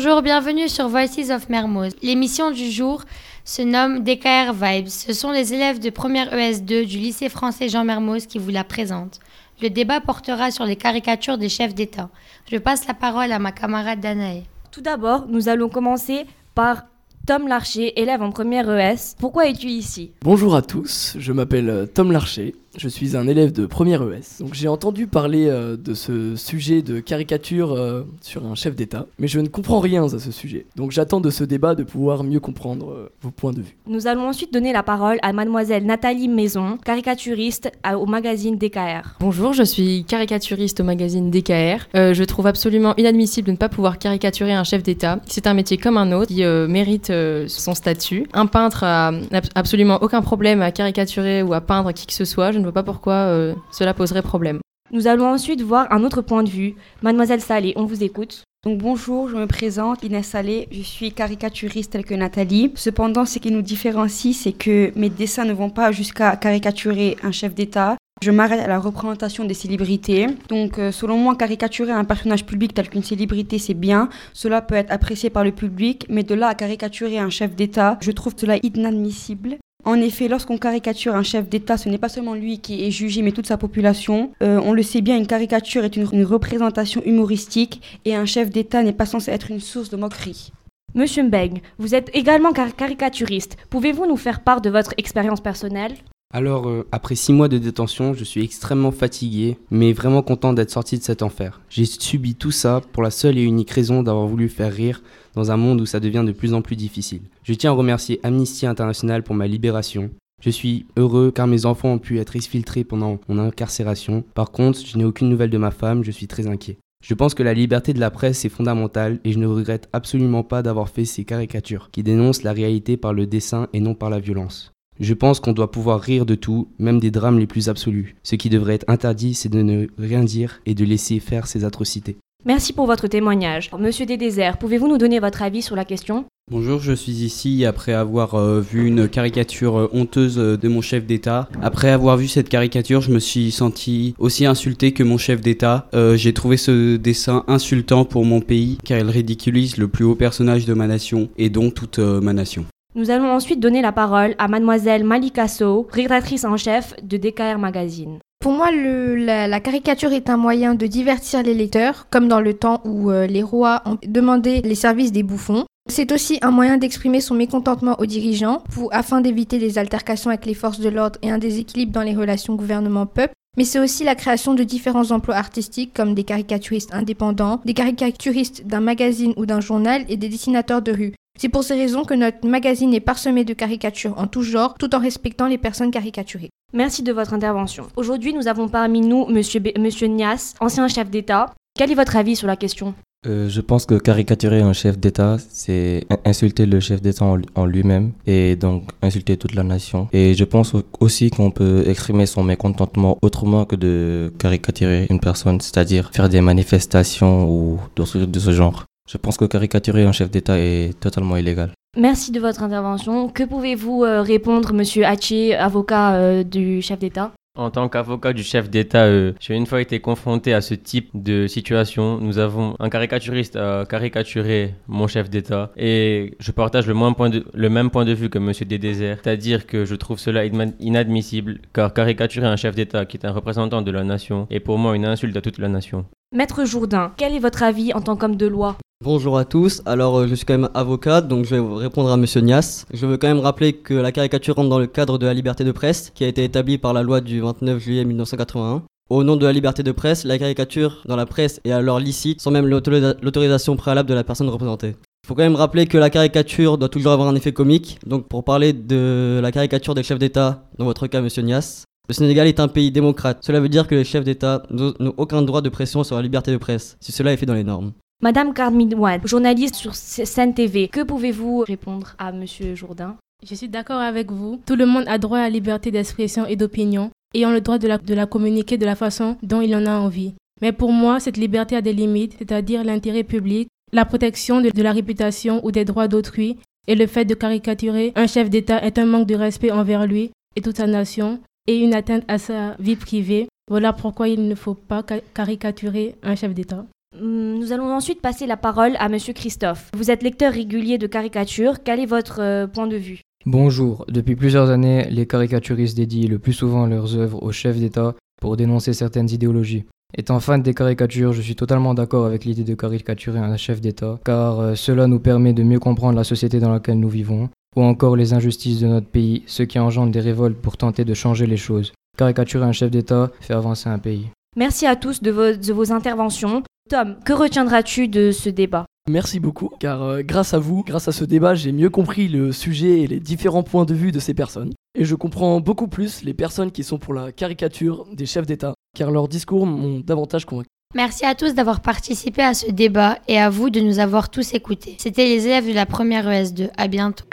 Bonjour, bienvenue sur Voices of Mermoz. L'émission du jour se nomme DKR Vibes. Ce sont les élèves de première ES2 du lycée français Jean Mermoz qui vous la présentent. Le débat portera sur les caricatures des chefs d'État. Je passe la parole à ma camarade Danae. Tout d'abord, nous allons commencer par Tom Larcher, élève en première ES. Pourquoi es-tu ici? Bonjour à tous, je m'appelle Tom Larcher, je suis un élève de première ES. Donc j'ai entendu parler euh, de ce sujet de caricature euh, sur un chef d'État, mais je ne comprends rien à ce sujet. Donc j'attends de ce débat de pouvoir mieux comprendre euh, vos points de vue. Nous allons ensuite donner la parole à mademoiselle Nathalie Maison, caricaturiste à- au magazine DKR. Bonjour, je suis caricaturiste au magazine DKR. Euh, je trouve absolument inadmissible de ne pas pouvoir caricaturer un chef d'État. C'est un métier comme un autre qui euh, mérite euh, son statut. Un peintre a ab- absolument aucun problème à caricaturer ou à peindre qui que ce soit. Je ne vois pas pourquoi euh, cela poserait problème. Nous allons ensuite voir un autre point de vue. Mademoiselle Salé, on vous écoute. Donc bonjour, je me présente, Inès Salé, je suis caricaturiste telle que Nathalie. Cependant, ce qui nous différencie, c'est que mes dessins ne vont pas jusqu'à caricaturer un chef d'État. Je m'arrête à la représentation des célébrités. Donc euh, selon moi, caricaturer un personnage public tel qu'une célébrité, c'est bien. Cela peut être apprécié par le public, mais de là à caricaturer un chef d'État, je trouve cela inadmissible. En effet, lorsqu'on caricature un chef d'État, ce n'est pas seulement lui qui est jugé, mais toute sa population. Euh, on le sait bien, une caricature est une, représentation humoristique et un chef d'État n'est pas censé être une source de moquerie. Monsieur Mbeng, vous êtes également car- caricaturiste. Pouvez-vous nous faire part de votre expérience personnelle? Alors, euh, après six mois de détention, je suis extrêmement fatigué, mais vraiment content d'être sorti de cet enfer. J'ai subi tout ça pour la seule et unique raison d'avoir voulu faire rire dans un monde où ça devient de plus en plus difficile. Je tiens à remercier Amnesty International pour ma libération. Je suis heureux car mes enfants ont pu être exfiltrés pendant mon incarcération. Par contre, je n'ai aucune nouvelle de ma femme, je suis très inquiet. Je pense que la liberté de la presse est fondamentale et je ne regrette absolument pas d'avoir fait ces caricatures qui dénoncent la réalité par le dessin et non par la violence. Je pense qu'on doit pouvoir rire de tout, même des drames les plus absolus. Ce qui devrait être interdit, c'est de ne rien dire et de laisser faire ces atrocités. Merci pour votre témoignage. Monsieur Desdéserts, pouvez-vous nous donner votre avis sur la question? Bonjour, je suis ici après avoir euh, vu une caricature euh, honteuse euh, de mon chef d'État. Après avoir vu cette caricature, je me suis senti aussi insulté que mon chef d'État. Euh, J'ai trouvé ce dessin insultant pour mon pays car il ridiculise le plus haut personnage de ma nation et donc toute euh, ma nation. Nous allons ensuite donner la parole à mademoiselle Malika Sow, rédactrice en chef de DKR Magazine. Pour moi, la caricature est un moyen de divertir les lecteurs, comme dans le temps où euh, les rois ont demandé les services des bouffons. C'est aussi un moyen d'exprimer son mécontentement aux dirigeants, pour, afin d'éviter des altercations avec les forces de l'ordre et un déséquilibre dans les relations gouvernement-peuple. Mais c'est aussi la création de différents emplois artistiques comme des caricaturistes indépendants, des caricaturistes d'un magazine ou d'un journal et des dessinateurs de rue. C'est pour ces raisons que notre magazine est parsemé de caricatures en tout genre, tout en respectant les personnes caricaturées. Merci de votre intervention. Aujourd'hui, nous avons parmi nous Monsieur, B- Monsieur Nias, ancien chef d'État. Quel est votre avis sur la question? Euh, je pense que caricaturer un chef d'État, c'est in- insulter le chef d'État en, lui-même et donc insulter toute la nation. Et je pense au- aussi qu'on peut exprimer son mécontentement autrement que de caricaturer une personne, c'est-à-dire faire des manifestations ou d'autres trucs de ce genre. Je pense que caricaturer un chef d'État est totalement illégal. Merci de votre intervention. Que pouvez-vous euh, répondre, Monsieur Haché, avocat euh, du chef d'État? En tant qu'avocat du chef d'État, euh, j'ai une fois été confronté à ce type de situation. Nous avons un caricaturiste à caricaturer mon chef d'État et je partage le, moins point de- le même point de vue que Monsieur Desdéserts, c'est-à-dire que je trouve cela inadmissible car caricaturer un chef d'État qui est un représentant de la nation est pour moi une insulte à toute la nation. Maître Jourdain, quel est votre avis en tant qu'homme de loi? Bonjour à tous, alors euh, je suis quand même avocat, donc je vais répondre à Monsieur Nias. Je veux quand même rappeler que la caricature rentre dans le cadre de la liberté de presse, qui a été établie par la loi du 29 juillet 1981. Au nom de la liberté de presse, la caricature dans la presse est alors licite, sans même l'autorisa- l'autorisation préalable de la personne représentée. Il faut quand même rappeler que la caricature doit toujours avoir un effet comique, donc pour parler de la caricature des chefs d'État, dans votre cas Monsieur Nias, le Sénégal est un pays démocrate. Cela veut dire que les chefs d'État n'ont aucun droit de pression sur la liberté de presse, si cela est fait dans les normes. Madame Carmidouane, journaliste sur Seine TV, que pouvez-vous répondre à Monsieur Jourdain? Je suis d'accord avec vous. Tout le monde a droit à la liberté d'expression et d'opinion, ayant le droit de la, communiquer de la façon dont il en a envie. Mais pour moi, cette liberté a des limites, c'est-à-dire l'intérêt public, la protection de, la réputation ou des droits d'autrui, et le fait de caricaturer un chef d'État est un manque de respect envers lui et toute sa nation, et une atteinte à sa vie privée. Voilà pourquoi il ne faut pas ca- caricaturer un chef d'État. Hum, Nous allons ensuite passer la parole à Monsieur Christophe. Vous êtes lecteur régulier de caricatures. Quel est votre euh, point de vue? Bonjour. Depuis plusieurs années, les caricaturistes dédient le plus souvent leurs œuvres aux chefs d'État pour dénoncer certaines idéologies. Étant fan des caricatures, je suis totalement d'accord avec l'idée de caricaturer un chef d'État, car euh, cela nous permet de mieux comprendre la société dans laquelle nous vivons, ou encore les injustices de notre pays, ce qui engendre des révoltes pour tenter de changer les choses. Caricaturer un chef d'État fait avancer un pays. Merci à tous de vos, de vos interventions. Tom, que retiendras-tu de ce débat? Merci beaucoup, car euh, grâce à vous, grâce à ce débat, j'ai mieux compris le sujet et les différents points de vue de ces personnes. Et je comprends beaucoup plus les personnes qui sont pour la caricature des chefs d'État, car leurs discours m'ont davantage convaincu. Merci à tous d'avoir participé à ce débat et à vous de nous avoir tous écoutés. C'était les élèves de la première ES2. À bientôt.